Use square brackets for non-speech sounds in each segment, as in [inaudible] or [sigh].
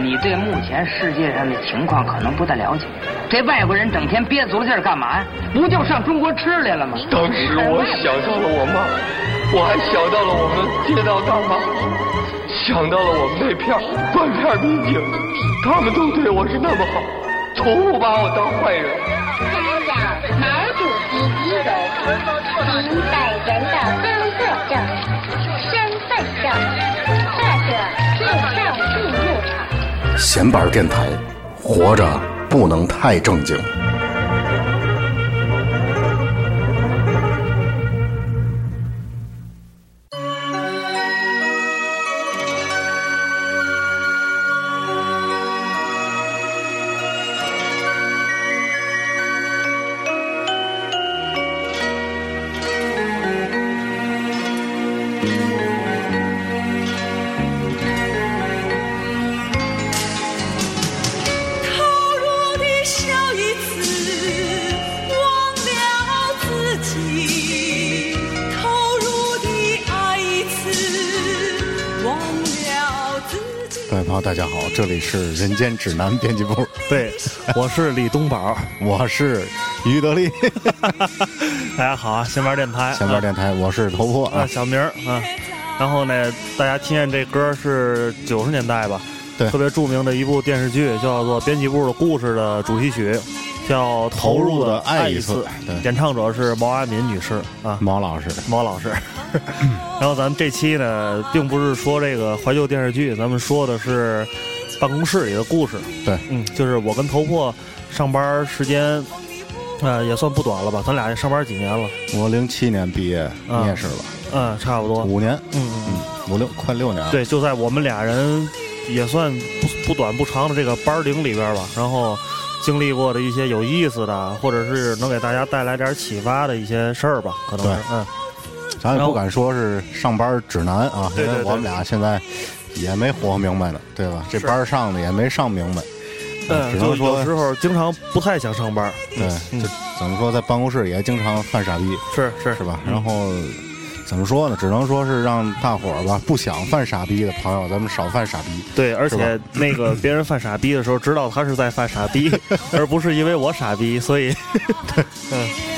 你对目前世界上的情况可能不太了解。这外国人整天憋足了劲儿干嘛呀？不就上中国吃来了吗？当时我想到了我妈，我还想到了我们街道大妈，想到了我们那片断片民警，他们都对我是那么好，从不把我当坏人。参照毛主席遗容，其本人的工作证、身份证或者护照记录册。闲板电台，活着不能太正经。大家好，这里是人间指南编辑部，[laughs] 对，我是李东宝，[laughs] 我是于德利，[laughs] 大家好啊，闲玩电台，闲玩电台，我是头破。啊，啊，小明儿啊。然后呢，大家听见这歌是九十年代吧？对。特别著名的一部电视剧，叫做《编辑部的故事》的主题曲，叫《投入的爱一次》，对，演唱者是毛阿敏女士啊，毛老师，毛老师。[laughs] 然后咱们这期呢，并不是说这个怀旧电视剧，咱们说的是办公室里的故事。对，嗯，就是我跟头破上班时间，呃，也算不短了吧？咱俩上班几年了？我零七年毕业，啊你也是吧，嗯，差不多。五年，嗯嗯五六快六年了，对，就在我们俩人也算不不短不长的这个班龄里边吧，然后经历过的一些有意思的，或者是能给大家带来点启发的一些事儿吧，可能是对嗯。咱也不敢说是上班指南啊，对对对因为我们俩现在也没活明白呢，对吧？这班上的也没上明白，嗯，只能说有时候经常不太想上班，对，嗯就怎么说，在办公室也经常犯傻逼，是是是吧？嗯然后怎么说呢？只能说是让大伙儿吧，不想犯傻逼的朋友，咱们少犯傻逼。对，而且那个别人犯傻逼的时候，知道他是在犯傻逼，[laughs] 而不是因为我傻逼，所以你就是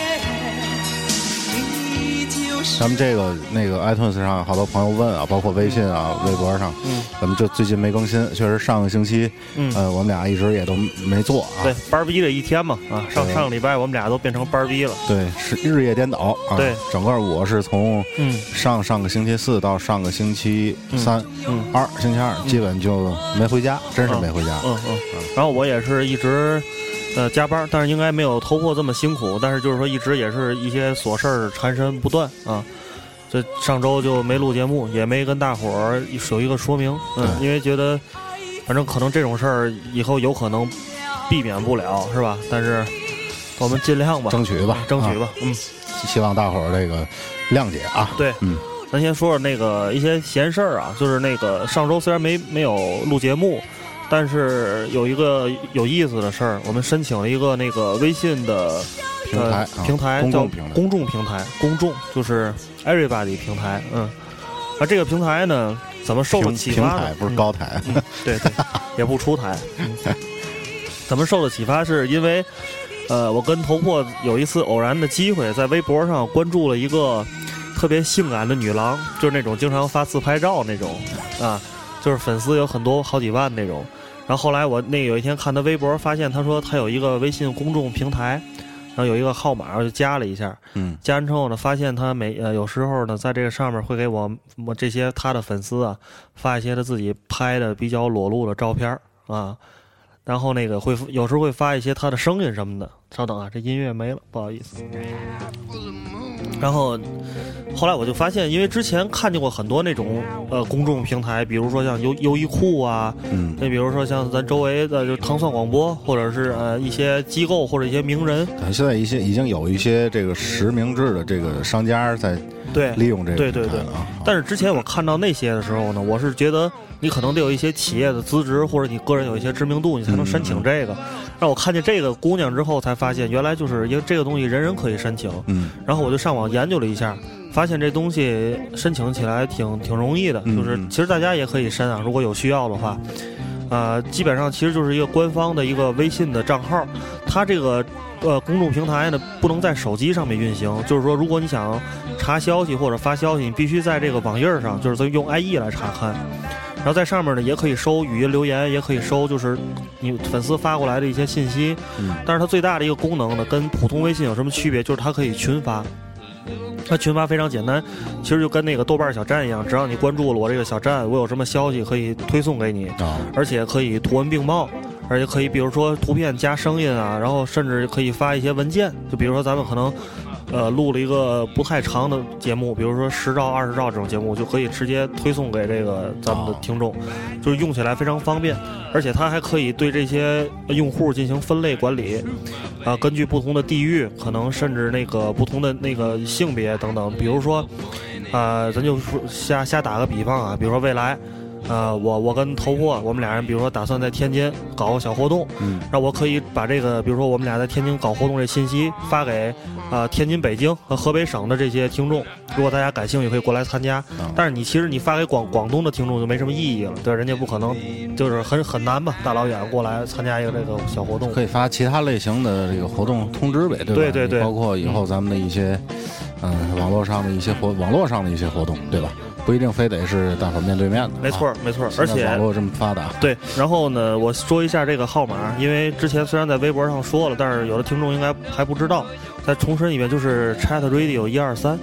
咱们这个那个 iTunes 上好多朋友问啊，包括微信啊、微博上，嗯咱们就最近没更新，确实上个星期，嗯，呃，我们俩一直也都没做啊。对，班儿逼的一天嘛，啊，上上个礼拜我们俩都变成班儿逼了，对，是日夜颠倒啊。对，整个我是从嗯上上个星期四到上个星期三、嗯二，星期二基本就没回家，真是没回家。嗯嗯，然后我也是一直。呃，加班，但是应该没有头货这么辛苦，但是就是说一直也是一些琐事儿缠身不断啊。这上周就没录节目，也没跟大伙儿有一个说明，嗯，因为觉得反正可能这种事儿以后有可能避免不了，是吧？但是我们尽量吧，争取吧，啊争取吧，嗯，希望大伙儿这个谅解啊。对，嗯，咱先说说那个一些闲事儿啊，就是那个上周虽然没没有录节目，但是有一个有意思的事儿，我们申请了一个那个微信的呃平台啊平台叫公众平台公众就是 everybody 平台，嗯，而这个平台呢，怎么受的平平启发呢台？不是嗯高台，对对，[laughs] 也不出台。嗯怎么受的启发？是因为，呃，我跟头破有一次偶然的机会，在微博上关注了一个特别性感的女郎，就是那种经常发自拍照那种，啊，就是粉丝有很多好几万那种。然后后来我那有一天看他微博，发现他说他有一个微信公众平台，然后有一个号码，我就加了一下。嗯，加完之后呢，发现他每呃有时候呢，在这个上面会给我我这些他的粉丝啊发一些他自己拍的比较裸露的照片啊，然后那个会有时候会发一些他的声音什么的。稍等啊，这音乐没了，不好意思。然后后来我就发现，因为之前看见过很多那种呃公众平台，比如说像优优衣库啊，嗯，那比如说像咱周围的就是糖蒜广播，或者是呃一些机构或者一些名人，对现在一些已经有一些这个实名制的这个商家在对利用这个对对对。但是之前我看到那些的时候呢，我是觉得你可能得有一些企业的资质，或者你个人有一些知名度，你才能申请这个。让我看见这个姑娘之后，才发现原来就是因为这个东西人人可以申请。嗯然后我就上网研究了一下，发现这东西申请起来挺挺容易的，嗯就是嗯其实大家也可以申啊，如果有需要的话。呃，基本上其实就是一个官方的一个微信的账号，它这个呃公众平台呢不能在手机上面运行，就是说如果你想查消息或者发消息，你必须在这个网页上，就是用 IE 来查看。然后在上面呢，也可以收语音留言，也可以收就是你粉丝发过来的一些信息。嗯但是它最大的一个功能呢，跟普通微信有什么区别？就是它可以群发。它群发非常简单，其实就跟那个豆瓣小站一样，只要你关注了我这个小站，我有什么消息可以推送给你，啊，而且可以图文并茂，而且可以比如说图片加声音啊，然后甚至可以发一些文件，就比如说咱们可能。呃，录了一个不太长的节目，比如说十兆、二十兆这种节目，就可以直接推送给这个咱们的听众，就是用起来非常方便，而且它还可以对这些用户进行分类管理，啊、根据不同的地域，可能甚至那个不同的那个性别等等，比如说，啊，咱就说瞎瞎打个比方啊，比如说未来。呃，我我跟头货，我们俩人，比如说打算在天津搞个小活动，嗯，然后我可以把这个，比如说我们俩在天津搞活动这信息发给啊、呃天津、北京和河北省的这些听众，如果大家感兴趣，可以过来参加。嗯但是你其实你发给广广东的听众就没什么意义了，对，人家不可能，就是很很难吧，大老远过来参加一个这个小活动。可以发其他类型的这个活动通知呗，对吧？对对对包括以后咱们的一些，嗯，网络上的一些活，网络上的一些活动，对吧？不一定非得是大伙面对面的。没错啊，没错，现而且网络这么发达，对，然后呢，我说一下这个号码，因为之前虽然在微博上说了，但是有的听众应该还不知道，再重申一遍，就是 Chat Radio 一二三。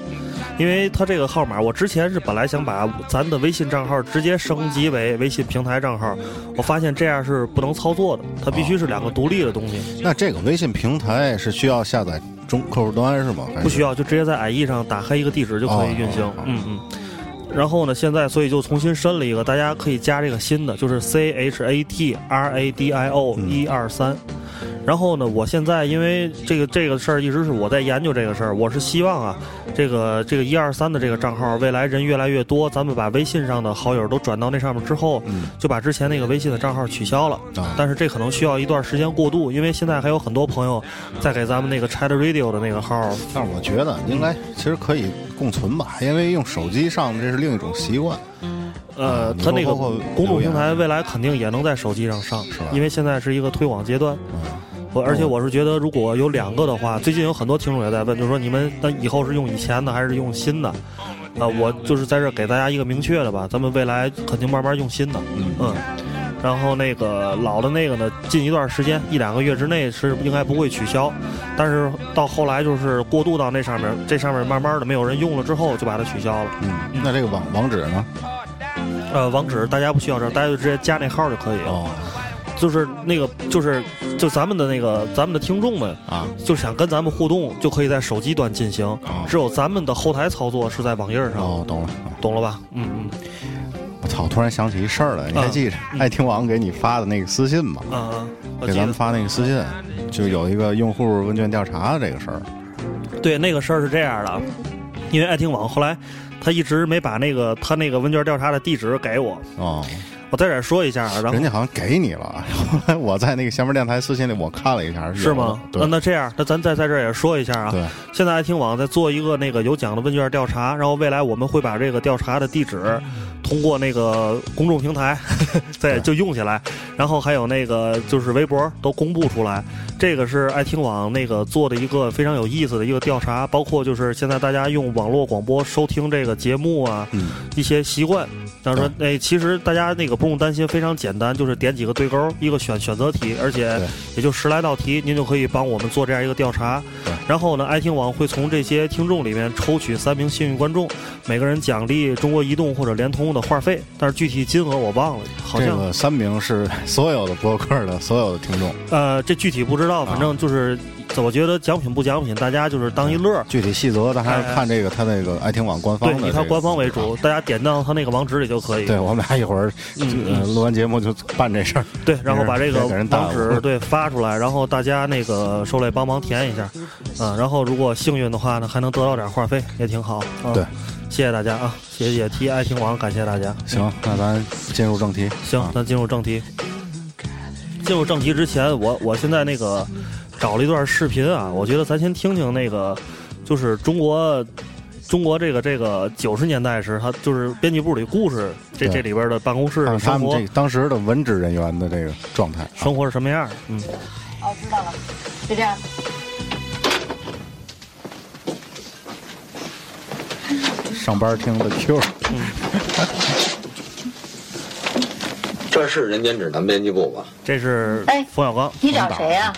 因为它这个号码，我之前是本来想把咱的微信账号直接升级为微信平台账号，我发现这样是不能操作的，它必须是两个独立的东西，那这个微信平台是需要下载中客户端是吗？不需要，就直接在 IE 上打开一个地址就可以运行。嗯嗯。然后呢，现在所以就重新申了一个，大家可以加这个新的，就是 C H A T R A D I O 嗯一二三。然后呢，我现在因为这个这个事儿一直是我在研究这个事儿，我是希望啊，这个这个一二三的这个账号，未来人越来越多，咱们把微信上的好友都转到那上面之后，嗯就把之前那个微信的账号取消了。啊，但是这可能需要一段时间过渡，因为现在还有很多朋友在给咱们那个 Chat Radio 的那个号但是我觉得应该其实可以共存吧，因为用手机上这是另一种习惯。呃，你它那个公众平台未来肯定也能在手机上上是吧，因为现在是一个推广阶段。嗯，我而且我是觉得，如果有两个的话，最近有很多听众也在问，就是说你们那以后是用以前的还是用新的？啊、我就是在这儿给大家一个明确的吧，咱们未来肯定慢慢用新的，嗯。然后那个老的那个呢，近一段时间一两个月之内是应该不会取消，但是到后来就是过渡到那上面，这上面慢慢的没有人用了之后就把它取消了。嗯，那这个网网址呢？呃，网址大家不需要这，大家就直接加那号就可以了。哦就是那个，就是就咱们的那个，咱们的听众们，啊，就想跟咱们互动，就可以在手机端进行。哦只有咱们的后台操作是在网页上，哦，懂了。懂了吧？嗯嗯我操！突然想起一事儿来，你还记着爱听网给你发的那个私信吗？啊啊！给咱们发那个私信，就有一个用户问卷调查的这个事儿。对那个事儿是这样的，因为爱听网后来他一直没把那个他那个问卷调查的地址给我，哦，我在这儿说一下啊，然后人家好像给你了。后来我在那个前面电台私信里我看了一下，是吗？对那那这样，那咱再在这儿也说一下啊。对，现在爱听网在做一个那个有奖的问卷调查，然后未来我们会把这个调查的地址通过那个公众平台 [laughs] 再对就用起来，然后还有那个就是微博都公布出来。这个是爱听网那个做的一个非常有意思的一个调查，包括就是现在大家用网络广播收听这个节目啊，嗯，一些习惯。当然说，哎，其实大家那个不用担心，非常简单，就是点几个对勾，一个选选择题，而且也就十来道题，您就可以帮我们做这样一个调查。然后呢，爱听网会从这些听众里面抽取三名幸运观众，每个人奖励中国移动或者联通的话费，但是具体金额我忘了，好像、这个三名是所有的博客的所有的听众，呃，这具体不知道，反正就是，我觉得奖品不奖品，大家就是当一乐。具体细则咱还哎是看这个他那个爱听网官方的、对以他官方为主，大家点到他那个网址里就可以。对我们俩一会儿嗯呃录完节目就办这事儿。对，然后把这个网址对发出来，然后大家那个受累帮忙填一下，嗯，然后如果幸运的话呢，还能得到点话费，也挺好。啊对，谢谢大家啊，谢谢替爱听网，感谢大家。行，那咱进入正题。行啊，咱进入正题。进入正题之前，我我现在那个找了一段视频啊，我觉得咱先听听那个，就是中国中国这个这个九十年代时，他就是编辑部里故事，这这里边的办公室看他们生活这当时的文职人员的这个状态啊。生活是什么样儿？嗯，哦，知道了，就这样。上班听的 Q，这是人间指南编辑部吧？这是哎冯小刚，你找谁呀、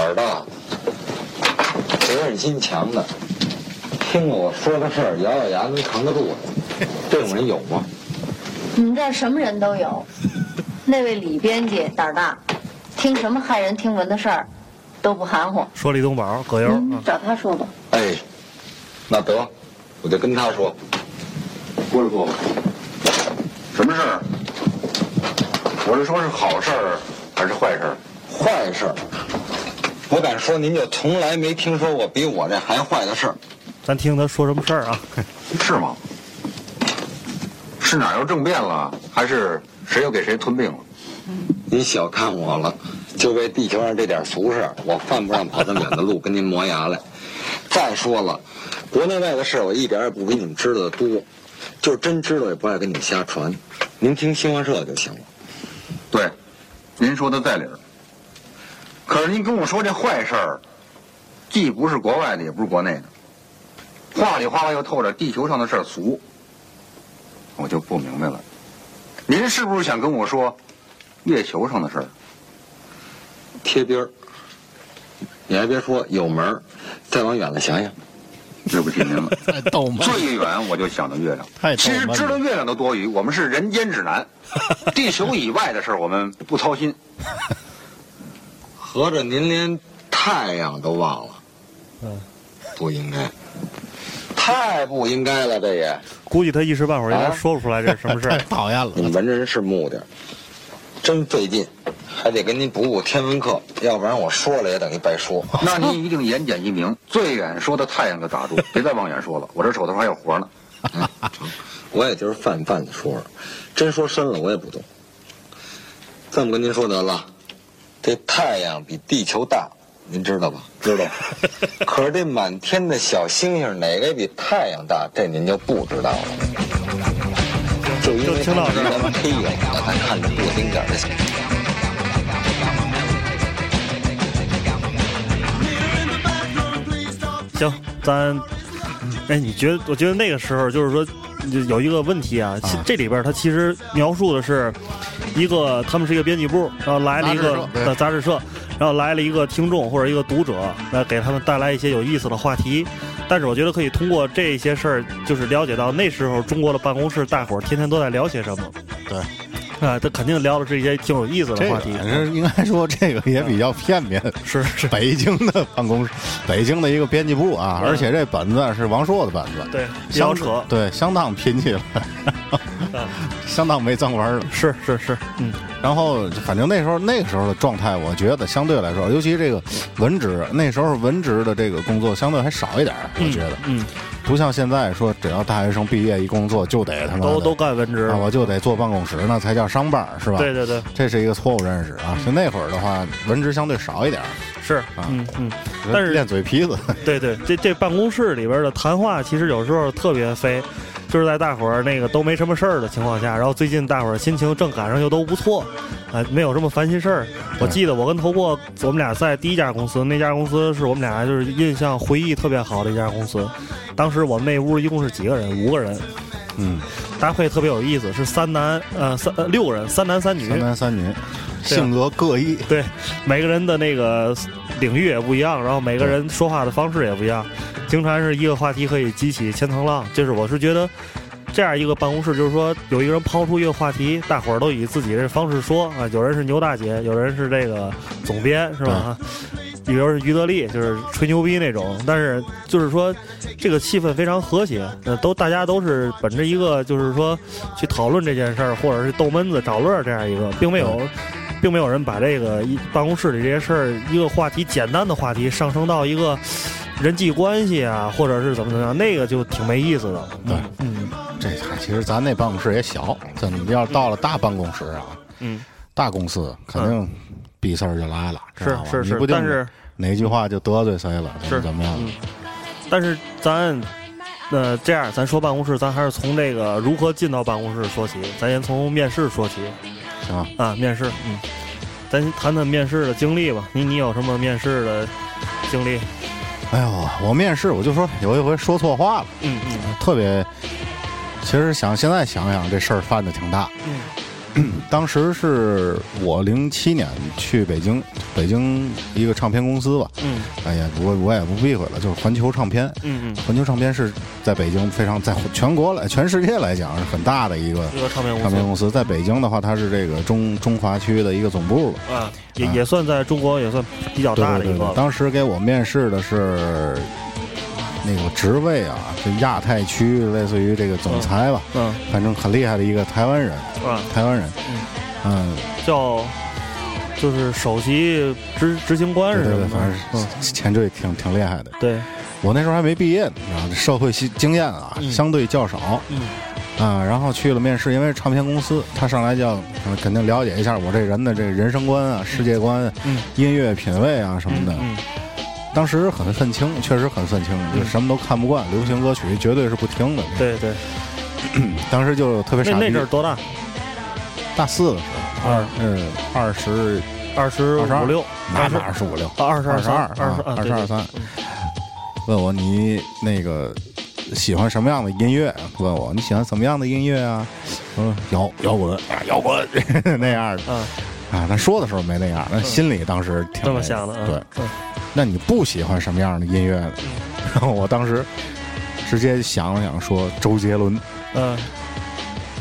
胆儿大，责任心强的，听了我说的事儿，咬咬牙能扛得住的，这种人有吗？你们这儿什么人都有。那位李编辑胆儿大，听什么骇人听闻的事儿都不含糊。说李东宝，葛优，找他说吧。哎，那得，我就跟他说。郭师傅。什么事儿？我是说是好事儿还是坏事儿？坏事儿，我敢说您就从来没听说过比我这还坏的事儿。咱听他说什么事儿啊？[laughs] 是吗？是哪儿又政变了，还是谁又给谁吞并了？您小看我了，就为地球上这点俗事儿，我犯不上跑这么远的路 [laughs] 跟您磨牙来。再说了，国内外的事儿我一点儿也不比你们知道的多，就是真知道也不爱跟你们瞎传。您听新华社就行了。对，您说的在理儿。可是您跟我说这坏事儿，既不是国外的，也不是国内的，话里话外又透着地球上的事儿俗，我就不明白了。您是不是想跟我说月球上的事儿？贴边儿，你还别说有门儿，再往远了想想。对不起您了。[laughs] 太逗了，最远我就想到月亮。太逗其实。知道月亮都多余，我们是人间指南，[laughs] 地球以外的事儿我们不操心。合着您连太阳都忘了？嗯，不应该，太不应该了，这也。估计他一时半会儿应该啊说不出来这是什么事太儿。[laughs] 讨厌了你，们文人是木的，真费劲，还得给您补补天文课，要不然我说了也等于白说。[laughs] 那您一定言简意明，最远说的太阳给打住，[laughs] 别再往远说了，我这手头还有活呢。我也就是泛泛的说说，真说深了我也不懂。这么跟您说得了，这太阳比地球大，您知道吧？知道。可是这满天的小星星哪个比太阳大，这您就不知道了。就因为就听到这儿它是黑影的，咱看着不丁点儿的。行，咱，哎，你觉得？我觉得那个时候就是说，就有一个问题啊，其这里边它其实描述的是一个，他们是一个编辑部，然后来了一个杂志社对呃杂志社，然后来了一个听众或者一个读者，来给他们带来一些有意思的话题。但是我觉得可以通过这些事儿，就是了解到那时候中国的办公室大伙儿天天都在聊些什么。对。[laughs] 啊，他肯定聊的是一些挺有意思的话题。反正应该说这个也比较片面，[laughs] 是是，北京的办公室，北京的一个编辑部啊，嗯而且这本子是王朔的本子，对，比相较扯。对，相当拼气了，相当没脏玩儿了。是是是，嗯，然后反正那时候那个时候的状态，我觉得相对来说，尤其这个文职，那时候文职的这个工作相对还少一点，我觉得嗯，不像现在说只要大学生毕业一工作就得他妈都都干文职啊，。我就得坐办公室，那才叫上班是吧？对对对，这是一个错误认识啊！就那会儿的话，文职相对少一点儿，是，嗯嗯。但是练嘴皮子，对对，这这办公室里边的谈话，其实有时候特别飞，就是在大伙儿那个都没什么事儿的情况下，然后最近大伙儿心情正赶上又都不错，啊、没有什么烦心事儿。我记得我跟头破，我们俩在第一家公司，那家公司是我们俩就是印象回忆特别好的一家公司。当时我们那屋一共是几个人？五个人，嗯，搭配特别有意思，是三男呃三呃六个人，三男三女，三男三女，性格各异，对，每个人的那个领域也不一样，然后每个人说话的方式也不一样，经常是一个话题可以激起千层浪。就是我是觉得这样一个办公室，就是说有一个人抛出一个话题，大伙儿都以自己的方式说啊，有人是牛大姐，有人是这个总编，是吧？比如是于德利，就是吹牛逼那种，但是就是说，这个气氛非常和谐，呃，都大家都是本着一个就是说去讨论这件事儿，或者是逗闷子找乐儿这样一个，并没有，并没有人把这个一办公室里这些事儿一个话题简单的话题上升到一个人际关系啊，或者是怎么怎么样，那个就挺没意思的。对嗯这还其实咱那办公室也小，真的要到了大办公室啊，嗯，大公司肯定逼事儿就来了，是是是但是哪句话就得罪谁了，是怎么样？嗯但是咱，那，这样咱说办公室，咱还是从这个如何进到办公室说起。咱先从面试说起行吧？啊，面试，嗯，咱谈谈面试的经历吧。你你有什么面试的经历？哎呦，我面试我就说有一回说错话了，嗯嗯特别。其实想现在想想，这事儿犯的挺大。嗯，[clears throat] 当时是我零七年去北京，北京一个唱片公司吧。嗯哎呀，我我也不避讳了，就是环球唱片。嗯嗯，环球唱片是在北京非常在全国来全世界来讲是很大的一个一个唱片公司唱片公司。在北京的话，它是这个中中华区的一个总部吧。啊，也也算在中国也算比较大的一个了。对对对，当时给我面试的是那个职位啊，就亚太区，类似于这个总裁吧，嗯反正很厉害的一个台湾人，啊，台湾人，嗯，叫就是首席执执行官对对对，是什么？反嗯。正前缀挺挺厉害的。对，我那时候还没毕业呢，然后，社会经经验啊嗯。相对较少，嗯。啊，然后去了面试，因为唱片公司，他上来就肯定了解一下我这人的这个人生观啊、世界观、嗯。音乐品味啊什么的。嗯当时很愤青，确实很愤青，就什么都看不惯，流行歌曲绝对是不听的。对对，[clears throat] 当时就特别傻逼。那阵儿多大？大四的时候，二嗯，二十二十22五六，哪二十哪二十五六，啊二十二十二，二十二十二三。问我你那个喜欢什么样的音乐？问我你喜欢什么样的音乐啊？我说摇摇滚，啊摇滚 [laughs] 那样的。啊，啊，那说的时候没那样，那心里当时挺这么想的啊。对，嗯那你不喜欢什么样的音乐呢？然后我当时直接想了想，说周杰伦。嗯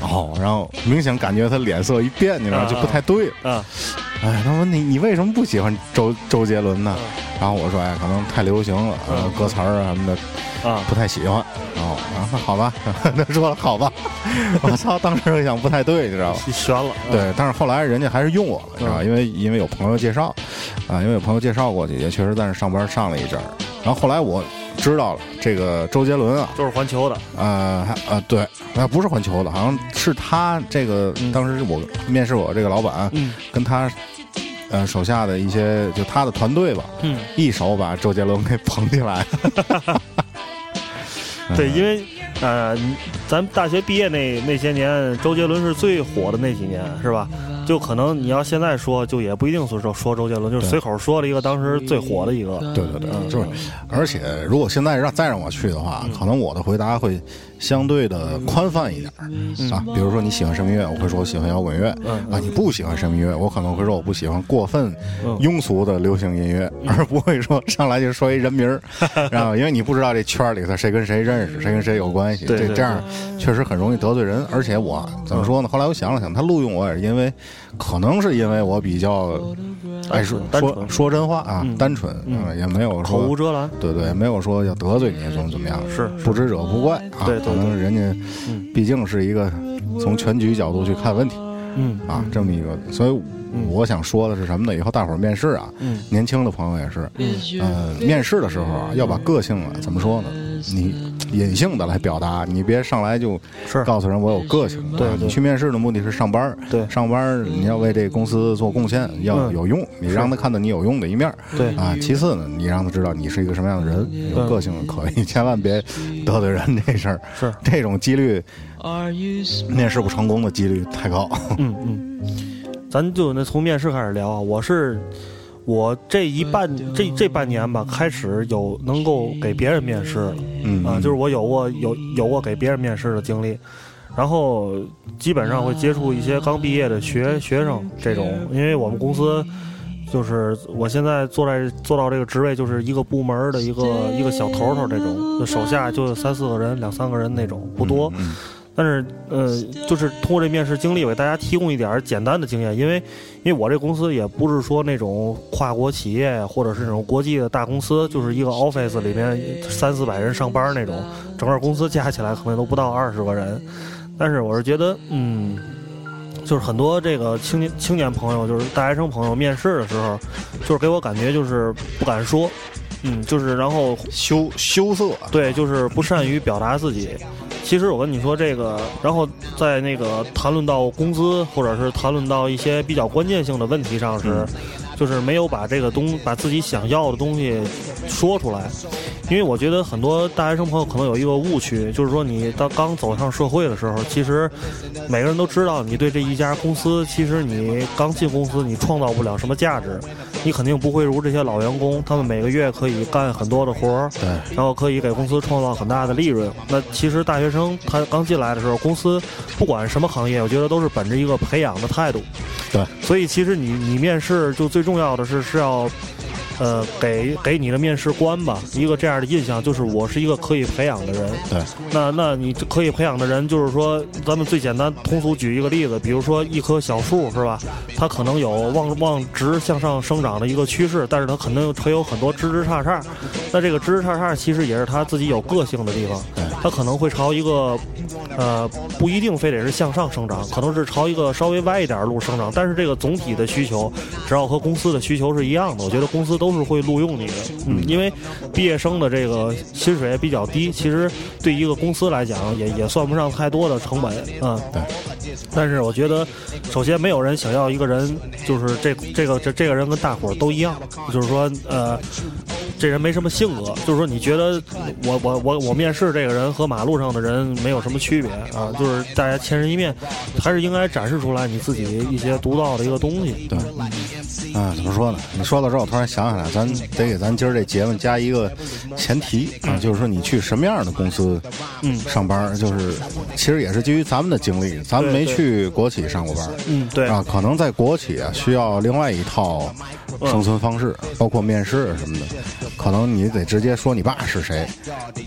哦，然后明显感觉他脸色一变，你知道啊就不太对了。啊哎，他说你你为什么不喜欢周周杰伦呢？然后我说哎，可能太流行了，歌词儿啊什么的啊不太喜欢。哦，啊，那好吧，[laughs] 他说了好吧。[laughs] 我操，当时我想不太对，你知道吧？[laughs] 悬了。嗯对，但是后来人家还是用我了，是吧？因为因为有朋友介绍，啊，因为有朋友介绍过去，也确实在那上班上了一阵儿。然后后来我知道了，这个周杰伦啊，就是环球的。呃，还呃，对，啊，不是环球的，好像是他这个当时我面试我这个老板，嗯跟他呃手下的一些就他的团队吧，嗯，一手把周杰伦给捧起来。[laughs] 对，因为呃，咱大学毕业那那些年，周杰伦是最火的那几年，是吧？就可能你要现在说，就也不一定说说说周杰伦，就是随口说了一个当时最火的一个。对。对对，嗯就是，而且如果现在让再让我去的话，可能我的回答会相对的宽泛一点儿啊。比如说你喜欢什么音乐，我会说我喜欢摇滚乐嗯啊。你不喜欢什么音乐，我可能会说我不喜欢过分嗯庸俗的流行音乐，而不会说上来就说一人名儿，[laughs] 然后因为你不知道这圈儿里头谁跟谁认识，谁跟谁有关系，这这样确实很容易得罪人。而且我怎么说呢？后来我想了想，他录用我也是因为，可能是因为我比较爱说单纯说说真话啊嗯，单纯，嗯也没有口无说。遮拦。对对，没有说要得罪你怎么怎么样，是不知者不怪啊。对对可能人家嗯毕竟是一个从全局角度去看问题嗯啊，这么一个，所以我想说的是什么呢？以后大伙儿面试啊，嗯年轻的朋友也是，呃，面试的时候啊，要把个性啊，怎么说呢？你隐性的来表达，你别上来就告诉人我有个性。啊对对你去面试的目的是上班，对上班你要为这个公司做贡献，要嗯有用，你让他看到你有用的一面。对啊，其次呢，你让他知道你是一个什么样的人，有个性可以，[laughs] 千万别得罪人这事儿。是这种几率，面试不成功的几率太高。[laughs] 嗯嗯，咱就那从面试开始聊啊。我是我这一半这这半年吧，开始有能够给别人面试了。嗯。啊，就是我有过有有过给别人面试的经历，然后基本上会接触一些刚毕业的学学生这种，因为我们公司就是我现在坐在做到这个职位，就是一个部门的一个一个小头头这种，就手下就三四个人、两三个人那种，不多。嗯但是，呃，就是通过这面试经历，给大家提供一点儿简单的经验，因为，因为我这公司也不是说那种跨国企业或者是那种国际的大公司，就是一个 office 里面三四百人上班那种，整个公司加起来可能都不到二十个人。但是我是觉得，嗯，就是很多这个青年青年朋友，就是大学生朋友面试的时候，就是给我感觉就是不敢说，嗯，就是然后羞羞涩，对，就是不善于表达自己。其实我跟你说这个，然后在那个谈论到工资，或者是谈论到一些比较关键性的问题上时，就是没有把这个东把自己想要的东西说出来。因为我觉得很多大学生朋友可能有一个误区，就是说你到刚走上社会的时候，其实每个人都知道你对这一家公司，其实你刚进公司你创造不了什么价值，你肯定不会如这些老员工，他们每个月可以干很多的活儿，对，然后可以给公司创造很大的利润。那其实大学生他刚进来的时候，公司不管什么行业，我觉得都是本着一个培养的态度。对，所以其实你你面试就最重要的是是要。呃，给给你的面试官吧一个这样的印象，就是我是一个可以培养的人。对，那那你可以培养的人，就是说，咱们最简单通俗举一个例子，比如说一棵小树是吧？它可能有往往直向上生长的一个趋势，但是它可能会有很多枝枝杈杈。那这个枝枝杈杈其实也是它自己有个性的地方。对，它可能会朝一个呃不一定非得是向上生长，可能是朝一个稍微歪一点的路生长。但是这个总体的需求，只要和公司的需求是一样的，我觉得公司都是会录用你的。嗯，因为毕业生的这个薪水也比较低，其实对一个公司来讲也也算不上太多的成本。嗯，对。但是我觉得，首先没有人想要一个人，就是这这个这这个人跟大伙儿都一样，就是说呃。这人没什么性格，就是说你觉得我我我我面试这个人和马路上的人没有什么区别啊？就是大家千人一面，还是应该展示出来你自己一些独到的一个东西。对，啊，怎么说呢？你说到这儿，我突然想起来，咱得给咱今儿这节目加一个前提啊，就是说你去什么样的公司，嗯，上班，就是其实也是基于咱们的经历，咱们没去国企上过班，嗯，对啊，可能在国企啊需要另外一套生存方式，包括面试什么的。可能你得直接说你爸是谁，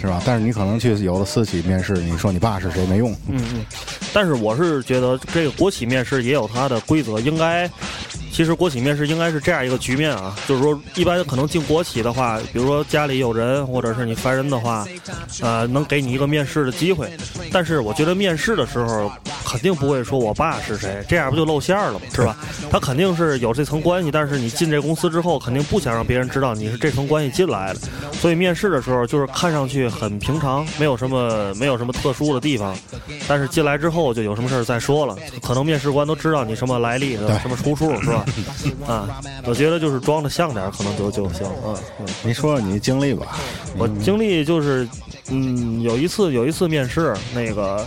是吧？但是你可能去有的私企面试，你说你爸是谁没用。嗯嗯。但是我是觉得这个国企面试也有它的规则，应该。其实国企面试应该是这样一个局面啊，就是说一般可能进国企的话，比如说家里有人或者是你烦人的话，呃，能给你一个面试的机会。但是我觉得面试的时候肯定不会说我爸是谁，这样不就露馅了吗？是吧？[laughs] 他肯定是有这层关系，但是你进这公司之后，肯定不想让别人知道你是这层关系进来的。所以面试的时候就是看上去很平常，没有什么没有什么特殊的地方，但是进来之后就有什么事儿再说了。可能面试官都知道你什么来历，什么出处，是吧？啊，我觉得就是装的像点可能就就行。嗯嗯，您说说你的经历吧。我经历就是，嗯，有一次有一次面试，那个。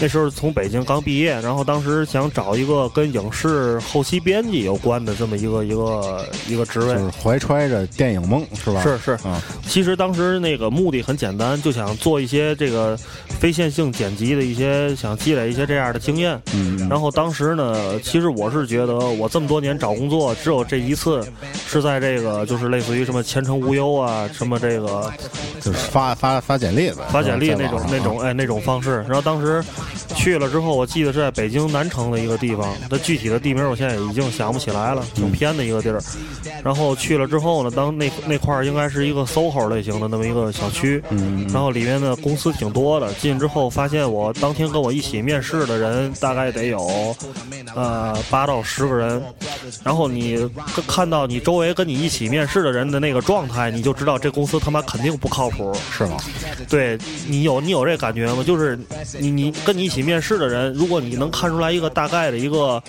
那时候从北京刚毕业，然后当时想找一个跟影视后期编辑有关的这么一个一个一个职位，就是怀揣着电影梦是吧？是是啊。其实当时那个目的很简单，就想做一些这个非线性剪辑的一些，想积累一些这样的经验。嗯。然后当时呢，其实我是觉得我这么多年找工作，只有这一次是在这个就是类似于什么前程无忧啊，什么这个就是发发发简历发简历那种那种哎那种方式。然后当时。去了之后，我记得是在北京南城的一个地方，那具体的地名我现在已经想不起来了，挺偏的一个地儿。然后去了之后呢，当那那块儿应该是一个 SOHO 类型的那么一个小区，然后里面的公司挺多的。进之后发现，我当天跟我一起面试的人大概得有呃八到十个人。然后你看到你周围跟你一起面试的人的那个状态，你就知道这公司他妈肯定不靠谱，是吗？对你有你有这感觉吗？就是你你跟你一起面试的人，如果你能看出来一个大概的一个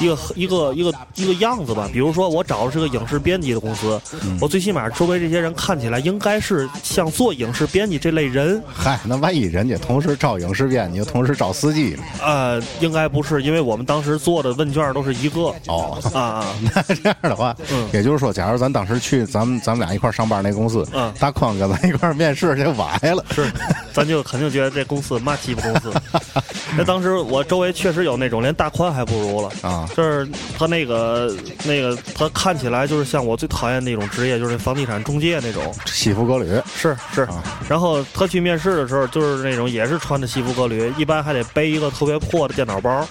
一个一个一个一个样子吧，比如说我找的是个影视编辑的公司，我最起码周围这些人看起来应该是像做影视编辑这类人。嗨，那万一人家同时招影视编辑，同时招司机呢？呃，应该不是，因为我们当时做的问卷都是一个。哦，啊啊，[laughs] 那这样的话，嗯，也就是说，假如咱当时去咱们咱们俩一块上班那公司，嗯，大宽跟咱一块面试就歪了，是，咱就肯定觉得这公司嘛鸡巴公司。[laughs] [laughs] 那当时我周围确实有那种连大宽还不如了啊！就是他那个那个，他看起来就是像我最讨厌那种职业，就是房地产中介那种西服革履。是是，然后他去面试的时候，就是那种也是穿着西服革履，一般还得背一个特别破的电脑包，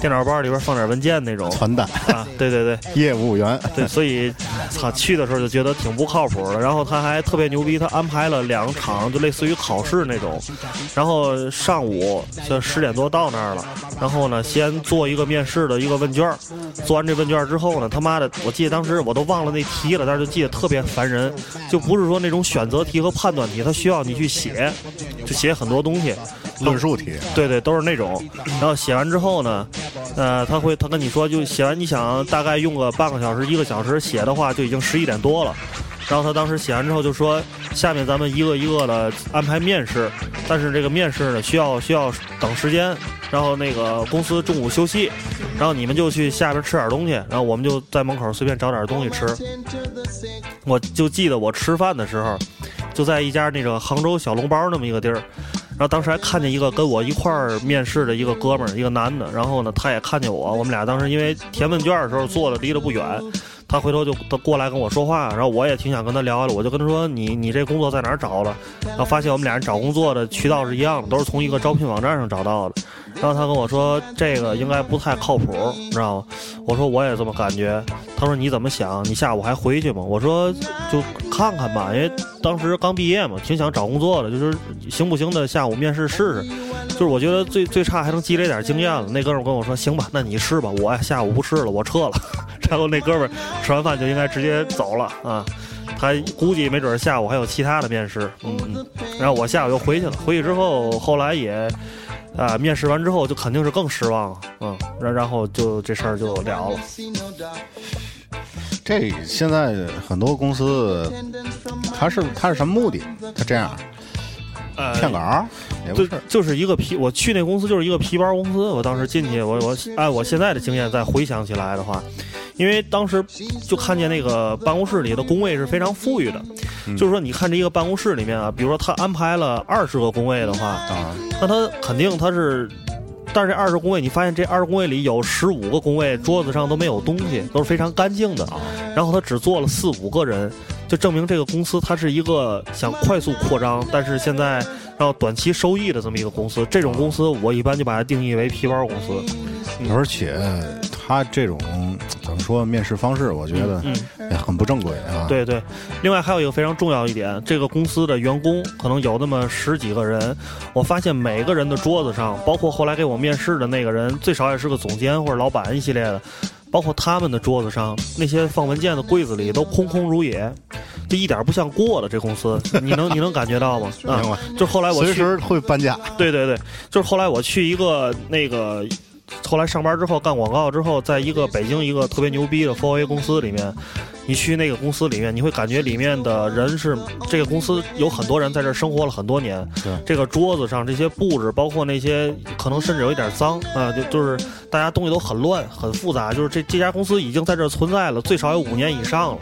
电脑包里边放点文件那种传单啊。对对对，业务员。对，所以他去的时候就觉得挺不靠谱的。然后他还特别牛逼，他安排了两场，就类似于考试那种。然后上午就十点多到那儿了，然后呢，先做一个面试的一个问卷做完这问卷之后呢，他妈的，我记得当时我都忘了那题了，但是就记得特别烦人，就不是说那种选择题和判断题，它需要你去写，就写很多东西。论述题，对对，都是那种。然后写完之后呢，呃，他会他跟你说，就写完，你想大概用个半个小时、一个小时写的话，就已经十一点多了。然后他当时写完之后就说，下面咱们一个一个的安排面试，但是这个面试呢需要需要等时间，然后那个公司中午休息，然后你们就去下边吃点东西，然后我们就在门口随便找点东西吃。我就记得我吃饭的时候，就在一家那个杭州小笼包那么一个地儿，然后当时还看见一个跟我一块儿面试的一个哥们儿，一个男的，然后呢他也看见我，我们俩当时因为填问卷的时候坐的离得不远。他回头就他过来跟我说话，然后我也挺想跟他聊的，我就跟他说你你这工作在哪儿找的？然后发现我们俩人找工作的渠道是一样的，都是从一个招聘网站上找到的。然后他跟我说这个应该不太靠谱，你知道吗？我说我也这么感觉。他说你怎么想？你下午还回去吗？我说就看看吧，因为当时刚毕业嘛，挺想找工作的，就是行不行的下午面试试试。就是我觉得最最差还能积累点经验了。那哥们跟我说行吧，那你吃吧，我下午不吃了，我撤了。[laughs] 然后那哥们吃完饭就应该直接走了啊。他估计没准下午还有其他的面试，嗯嗯。然后我下午又回去了，回去之后后来也。啊，面试完之后就肯定是更失望了，嗯，然然后就这事儿就了了。这现在很多公司，他是他是什么目的？他这样，呃，骗稿就是就是一个皮，我去那公司就是一个皮包公司。我当时进去，我我按我现在的经验再回想起来的话，因为当时就看见那个办公室里的工位是非常富裕的，就是说你看这一个办公室里面啊，比如说他安排了二十个工位的话，啊，那他肯定他是，但是这二十工位，你发现这二十工位里有十五个工位桌子上都没有东西，都是非常干净的。然后他只坐了四五个人，就证明这个公司它是一个想快速扩张，但是现在要短期收益的这么一个公司。这种公司我一般就把它定义为皮包公司。而且他这种怎么说面试方式，我觉得嗯也很不正规啊。对对，另外还有一个非常重要一点，这个公司的员工可能有那么十几个人，我发现每个人的桌子上，包括后来给我面试的那个人，最少也是个总监或者老板一系列的，包括他们的桌子上那些放文件的柜子里都空空如也，就一点不像过的。这公司，你能你能 [laughs] 感觉到吗？啊明白，就后来我去随时会搬家。对对对，就是后来我去一个那个，后来上班之后干广告之后，在一个北京一个特别牛逼的 f o A 公司里面，你去那个公司里面，你会感觉里面的人是这个公司有很多人在这儿生活了很多年。对这个桌子上这些布置，包括那些可能甚至有一点脏啊，就就是大家东西都很乱很复杂，就是这这家公司已经在这儿存在了最少有五年以上了。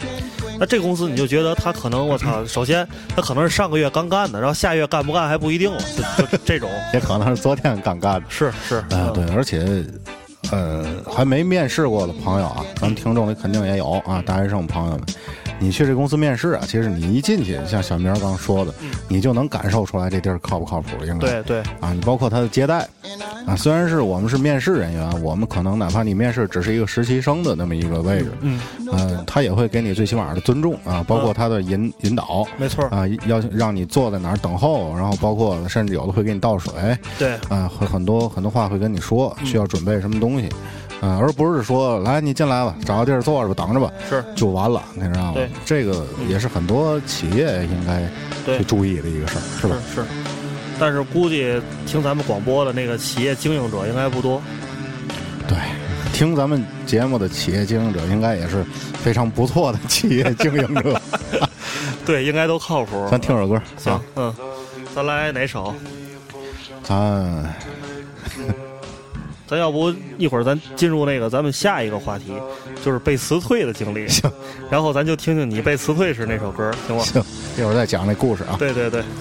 那这个公司你就觉得他可能我操，[laughs] 首先他可能是上个月刚干的，然后下月干不干还不一定了，就就这种 [laughs] 也可能是昨天刚干的。是是啊，嗯对，而且，呃，还没面试过的朋友啊，咱们听众里肯定也有啊，大学生朋友们，你去这公司面试啊，其实你一进去，像小明儿刚说的，你就能感受出来这地儿靠不靠谱，应该。对对。啊，你包括他的接待啊，虽然是我们是面试人员，我们可能哪怕你面试只是一个实习生的那么一个位置，嗯，呃，他也会给你最起码的尊重啊，包括他的引引导。没错，啊，要让你坐在哪儿等候，然后包括甚至有的会给你倒水，对啊，会很多很多话会跟你说，需要准备什么东西，啊，而不是说来你进来吧，找个地儿坐着吧，等着吧，是就完了，你知道吗对？这个也是很多企业应该去注意的一个事儿，是吧？是是，但是估计听咱们广播的那个企业经营者应该不多。对，听咱们节目的企业经营者应该也是非常不错的企业经营者。[laughs] 对，应该都靠谱。咱听首歌，行，嗯，咱来哪首？咱咱 [laughs] 要不一会儿咱进入那个咱们下一个话题，就是被辞退的经历。行，然后咱就听听你被辞退时那首歌，行吗？行，一会儿再讲那故事啊。对对对。「